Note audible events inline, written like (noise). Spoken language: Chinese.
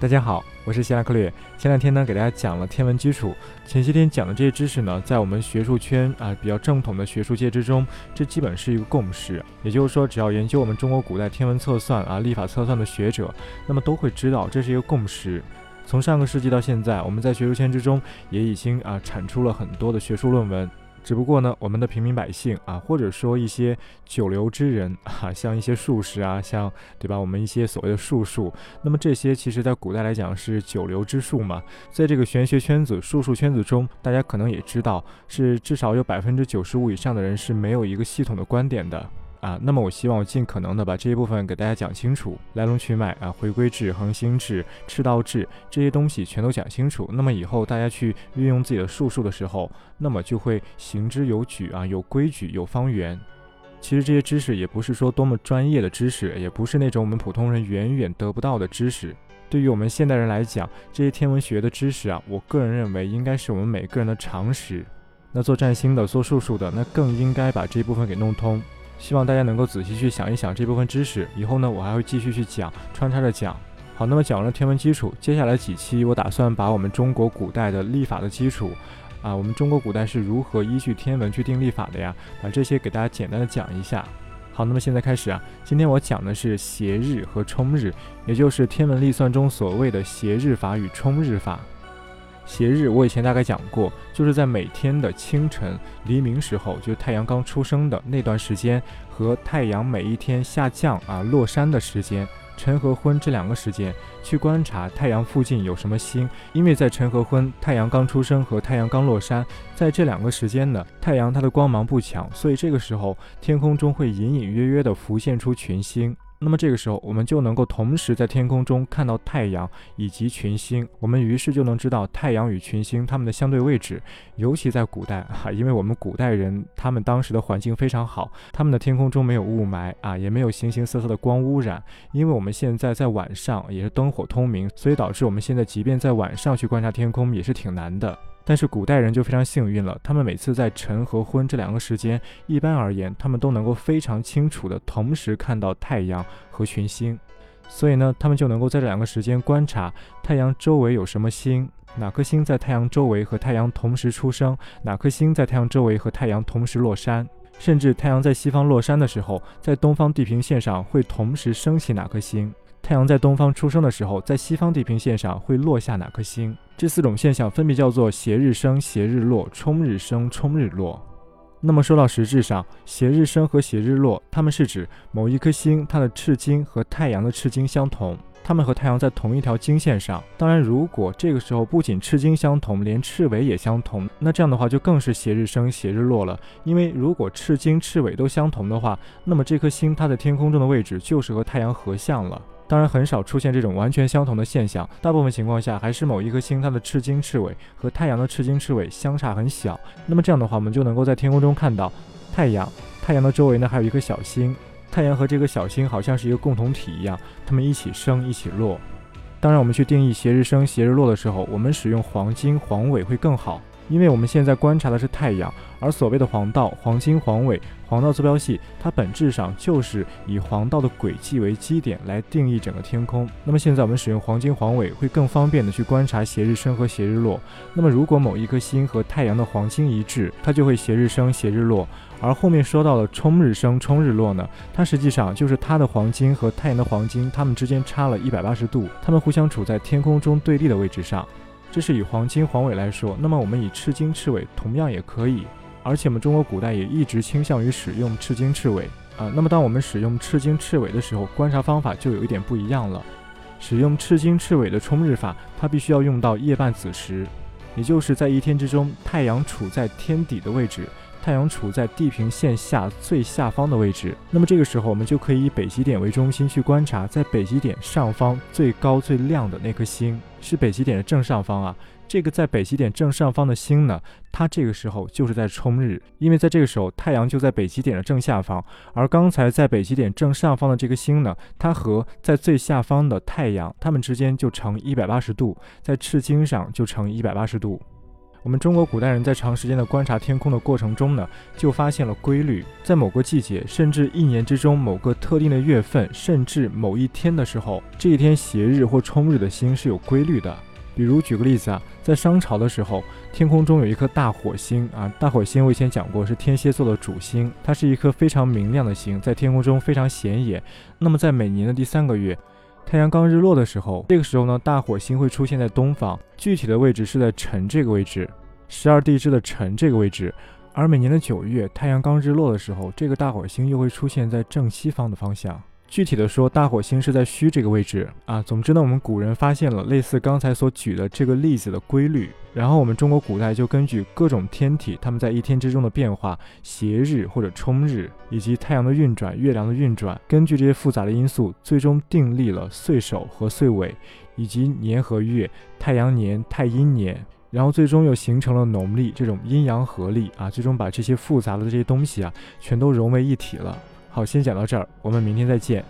大家好，我是希拉克略。前两天呢，给大家讲了天文基础。前些天讲的这些知识呢，在我们学术圈啊比较正统的学术界之中，这基本是一个共识。也就是说，只要研究我们中国古代天文测算啊、历法测算的学者，那么都会知道这是一个共识。从上个世纪到现在，我们在学术圈之中也已经啊产出了很多的学术论文。只不过呢，我们的平民百姓啊，或者说一些九流之人 (laughs) 啊，像一些术士啊，像对吧，我们一些所谓的术数，那么这些其实在古代来讲是九流之术嘛，在这个玄学圈子、术数圈子中，大家可能也知道，是至少有百分之九十五以上的人是没有一个系统的观点的。啊，那么我希望我尽可能的把这一部分给大家讲清楚，来龙去脉啊，回归制、恒星制、赤道制这些东西全都讲清楚。那么以后大家去运用自己的术数的时候，那么就会行之有矩啊，有规矩、有方圆。其实这些知识也不是说多么专业的知识，也不是那种我们普通人远远得不到的知识。对于我们现代人来讲，这些天文学的知识啊，我个人认为应该是我们每个人的常识。那做占星的、做术数的，那更应该把这一部分给弄通。希望大家能够仔细去想一想这部分知识，以后呢，我还会继续去讲，穿插着讲。好，那么讲完了天文基础，接下来几期我打算把我们中国古代的历法的基础，啊，我们中国古代是如何依据天文去定历法的呀？把这些给大家简单的讲一下。好，那么现在开始啊，今天我讲的是斜日和冲日，也就是天文历算中所谓的斜日法与冲日法。斜日，我以前大概讲过，就是在每天的清晨黎明时候，就是太阳刚出生的那段时间，和太阳每一天下降啊落山的时间，晨和昏这两个时间，去观察太阳附近有什么星。因为在晨和昏，太阳刚出生和太阳刚落山，在这两个时间呢，太阳它的光芒不强，所以这个时候天空中会隐隐约约的浮现出群星。那么这个时候，我们就能够同时在天空中看到太阳以及群星，我们于是就能知道太阳与群星它们的相对位置。尤其在古代啊，因为我们古代人他们当时的环境非常好，他们的天空中没有雾霾啊，也没有形形色色的光污染。因为我们现在在晚上也是灯火通明，所以导致我们现在即便在晚上去观察天空也是挺难的。但是古代人就非常幸运了，他们每次在晨和昏这两个时间，一般而言，他们都能够非常清楚的同时看到太阳和群星，所以呢，他们就能够在这两个时间观察太阳周围有什么星，哪颗星在太阳周围和太阳同时出生，哪颗星在太阳周围和太阳同时落山，甚至太阳在西方落山的时候，在东方地平线上会同时升起哪颗星。太阳在东方出生的时候，在西方地平线上会落下哪颗星？这四种现象分别叫做斜日升、斜日落、冲日升、冲日落。那么说到实质上，斜日升和斜日落，它们是指某一颗星它的赤经和太阳的赤经相同，它们和太阳在同一条经线上。当然，如果这个时候不仅赤经相同，连赤尾也相同，那这样的话就更是斜日升、斜日落了。因为如果赤经、赤尾都相同的话，那么这颗星它在天空中的位置就是和太阳合相了。当然很少出现这种完全相同的现象，大部分情况下还是某一颗星它的赤经赤尾和太阳的赤经赤尾相差很小。那么这样的话，我们就能够在天空中看到太阳，太阳的周围呢还有一颗小星，太阳和这个小星好像是一个共同体一样，它们一起升一起落。当然，我们去定义斜日升斜日落的时候，我们使用黄金黄尾会更好。因为我们现在观察的是太阳，而所谓的黄道、黄金、黄纬、黄道坐标系，它本质上就是以黄道的轨迹为基点来定义整个天空。那么现在我们使用黄金、黄纬会更方便的去观察斜日升和斜日落。那么如果某一颗星和太阳的黄金一致，它就会斜日升、斜日落。而后面说到的冲日升、冲日落呢，它实际上就是它的黄金和太阳的黄金，它们之间差了一百八十度，它们互相处在天空中对立的位置上。这是以黄金黄尾来说，那么我们以赤金赤尾同样也可以，而且我们中国古代也一直倾向于使用赤金赤尾啊。那么当我们使用赤金赤尾的时候，观察方法就有一点不一样了。使用赤金赤尾的冲日法，它必须要用到夜半子时，也就是在一天之中，太阳处在天底的位置。太阳处在地平线下最下方的位置，那么这个时候我们就可以以北极点为中心去观察，在北极点上方最高最亮的那颗星是北极点的正上方啊。这个在北极点正上方的星呢，它这个时候就是在冲日，因为在这个时候太阳就在北极点的正下方，而刚才在北极点正上方的这颗星呢，它和在最下方的太阳，它们之间就成一百八十度，在赤经上就成一百八十度。我们中国古代人在长时间的观察天空的过程中呢，就发现了规律，在某个季节，甚至一年之中某个特定的月份，甚至某一天的时候，这一天斜日或冲日的星是有规律的。比如举个例子啊，在商朝的时候，天空中有一颗大火星啊，大火星我以前讲过是天蝎座的主星，它是一颗非常明亮的星，在天空中非常显眼。那么在每年的第三个月，太阳刚日落的时候，这个时候呢，大火星会出现在东方，具体的位置是在辰这个位置，十二地支的辰这个位置。而每年的九月，太阳刚日落的时候，这个大火星又会出现在正西方的方向。具体的说，大火星是在戌这个位置啊。总之呢，我们古人发现了类似刚才所举的这个例子的规律，然后我们中国古代就根据各种天体，它们在一天之中的变化，斜日或者冲日，以及太阳的运转、月亮的运转，根据这些复杂的因素，最终订立了岁首和岁尾，以及年和月、太阳年、太阴年，然后最终又形成了农历这种阴阳合历啊。最终把这些复杂的这些东西啊，全都融为一体了。好，先讲到这儿，我们明天再见。